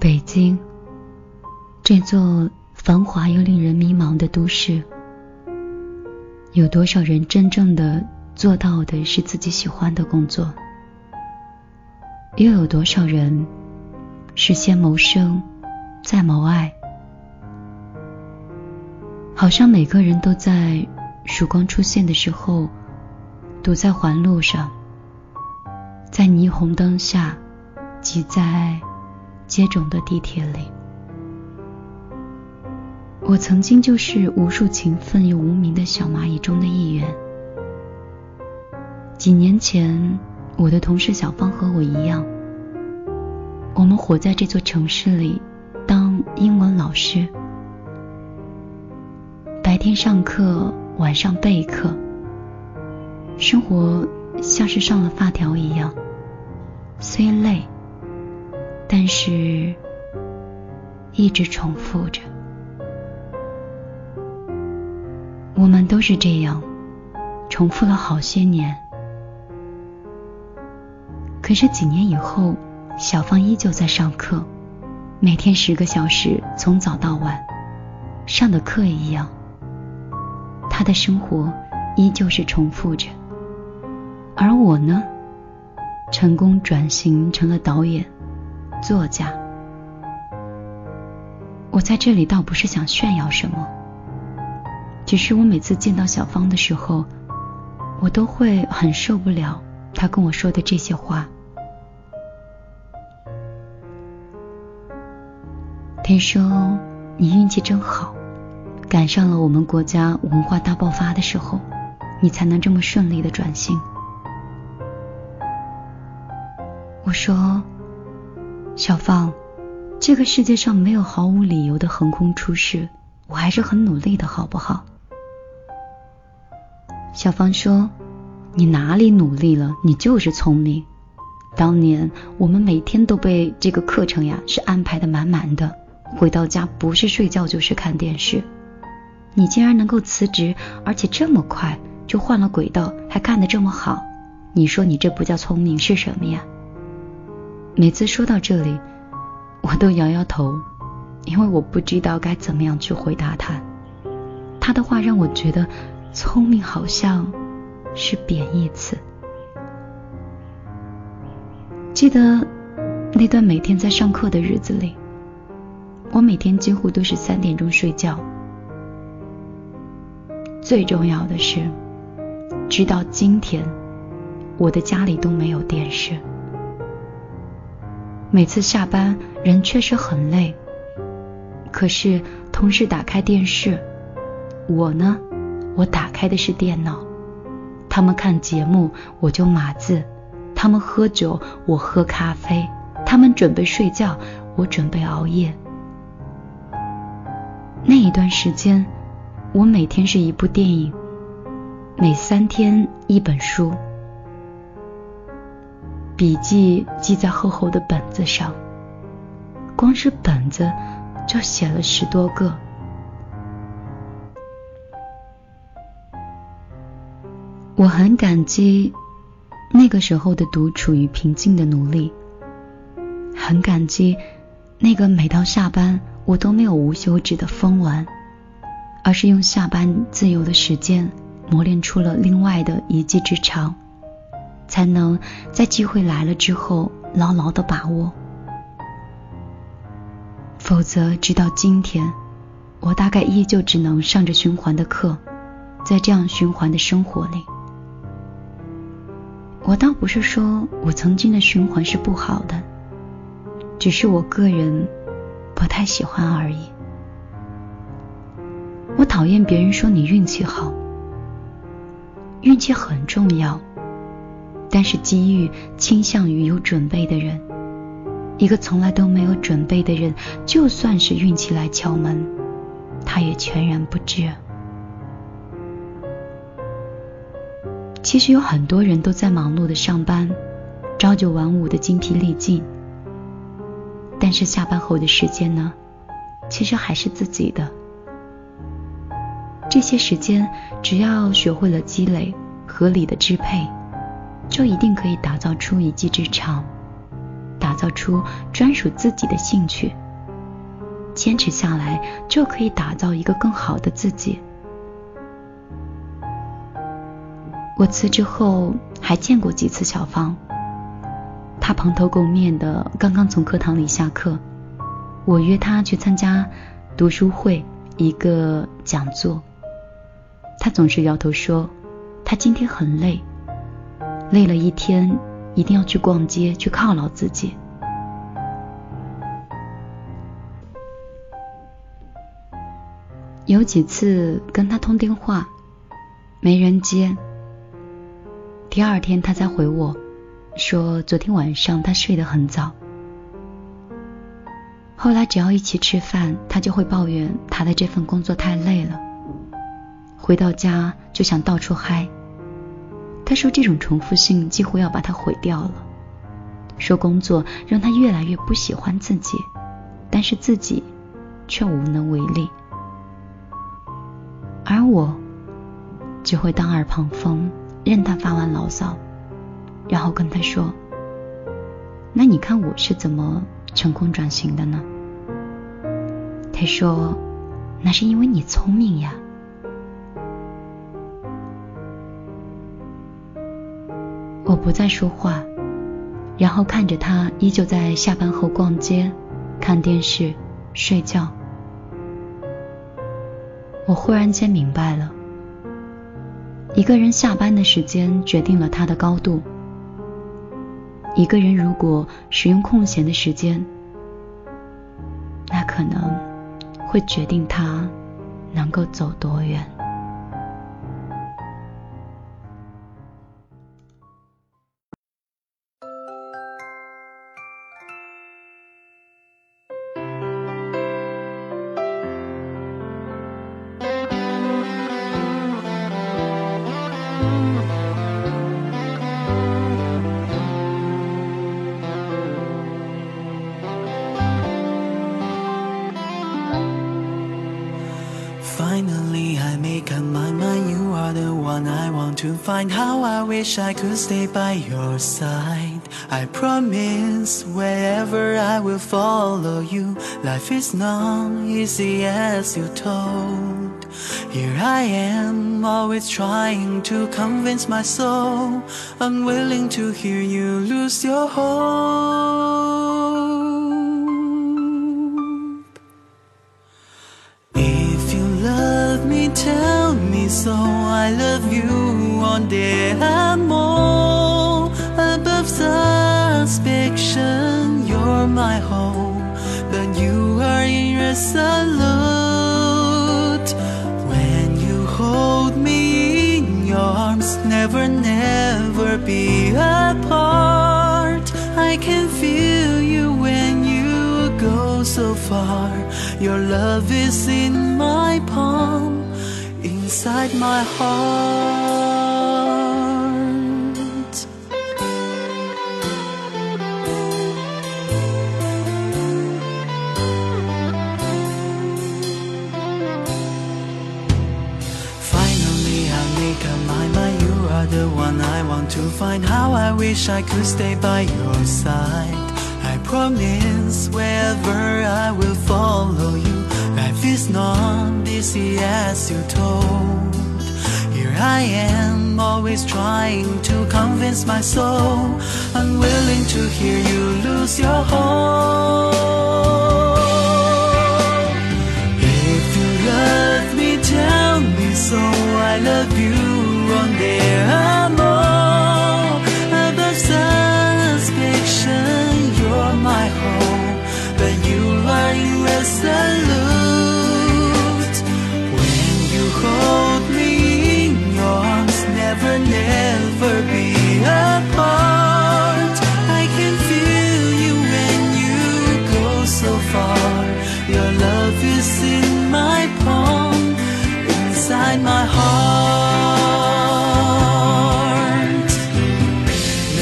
北京，这座繁华又令人迷茫的都市，有多少人真正的做到的是自己喜欢的工作？又有多少人是先谋生，再谋爱？好像每个人都在曙光出现的时候，堵在环路上，在霓虹灯下，挤在。接踵的地铁里，我曾经就是无数勤奋又无名的小蚂蚁中的一员。几年前，我的同事小芳和我一样，我们活在这座城市里，当英文老师，白天上课，晚上备课，生活像是上了发条一样，虽累。但是，一直重复着。我们都是这样，重复了好些年。可是几年以后，小芳依旧在上课，每天十个小时，从早到晚，上的课一样。她的生活依旧是重复着。而我呢，成功转型成了导演。作家，我在这里倒不是想炫耀什么，只是我每次见到小芳的时候，我都会很受不了她跟我说的这些话。听说你运气真好，赶上了我们国家文化大爆发的时候，你才能这么顺利的转型。我说。小芳，这个世界上没有毫无理由的横空出世，我还是很努力的，好不好？小芳说：“你哪里努力了？你就是聪明。当年我们每天都被这个课程呀是安排的满满的，回到家不是睡觉就是看电视。你竟然能够辞职，而且这么快就换了轨道，还干得这么好，你说你这不叫聪明是什么呀？”每次说到这里，我都摇摇头，因为我不知道该怎么样去回答他。他的话让我觉得聪明好像是贬义词。记得那段每天在上课的日子里，我每天几乎都是三点钟睡觉。最重要的是，直到今天，我的家里都没有电视。每次下班，人确实很累。可是同事打开电视，我呢，我打开的是电脑。他们看节目，我就码字；他们喝酒，我喝咖啡；他们准备睡觉，我准备熬夜。那一段时间，我每天是一部电影，每三天一本书。笔记记在厚厚的本子上，光是本子就写了十多个。我很感激那个时候的独处与平静的努力，很感激那个每到下班我都没有无休止的疯玩，而是用下班自由的时间磨练出了另外的一技之长。才能在机会来了之后牢牢的把握，否则直到今天，我大概依旧只能上着循环的课，在这样循环的生活里，我倒不是说我曾经的循环是不好的，只是我个人不太喜欢而已。我讨厌别人说你运气好，运气很重要。但是机遇倾向于有准备的人，一个从来都没有准备的人，就算是运气来敲门，他也全然不知。其实有很多人都在忙碌的上班，朝九晚五的精疲力尽，但是下班后的时间呢，其实还是自己的。这些时间只要学会了积累，合理的支配。就一定可以打造出一技之长，打造出专属自己的兴趣。坚持下来，就可以打造一个更好的自己。我辞职后还见过几次小芳，她蓬头垢面的，刚刚从课堂里下课。我约她去参加读书会一个讲座，她总是摇头说，她今天很累，累了一天，一定要去逛街去犒劳自己。有几次跟他通电话，没人接。第二天他才回我，说昨天晚上他睡得很早。后来只要一起吃饭，他就会抱怨他的这份工作太累了，回到家就想到处嗨。他说这种重复性几乎要把他毁掉了，说工作让他越来越不喜欢自己，但是自己却无能为力。而我只会当耳旁风，任他发完牢骚，然后跟他说：“那你看我是怎么成功转型的呢？”他说：“那是因为你聪明呀。”不再说话，然后看着他依旧在下班后逛街、看电视、睡觉。我忽然间明白了，一个人下班的时间决定了他的高度。一个人如果使用空闲的时间，那可能会决定他能够走多远。Find how I wish I could stay by your side. I promise wherever I will follow you. Life is not easy as you told. Here I am, always trying to convince my soul, unwilling to hear you lose your hope. If you love me, tell me so. I love you one day I'm more above suspicion. You're my hope, but you are irresolute. When you hold me in your arms, never, never be apart. I can feel you when you go so far. Your love is in my palm inside my heart. Finally, I make up my mind. You are the one I want to find. How I wish I could stay by your side. I promise wherever I will follow you. Life is not easy as you told. Here I am, always trying to convince my soul, unwilling to hear you lose your hope. If you love me, tell me so. I love you in my palm, inside my heart.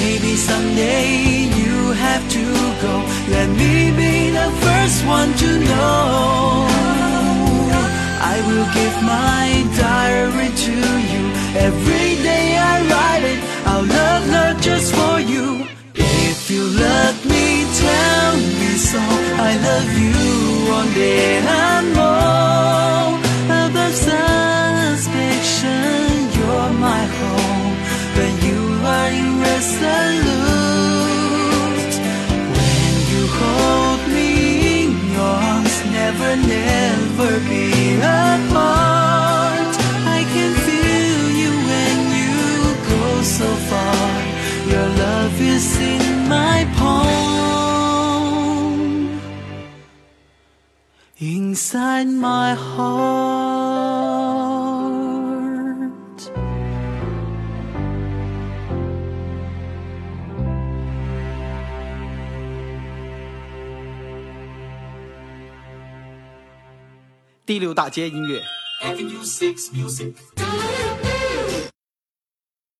Maybe someday you have to go. Let me be the first one to know. I will give my diary to you. Every day I write it. Love just for you. If you love me, tell me, so I love you someday above you're my home, but you are in rest. Inside my heart 第六大街音乐。Avenue 6 Music.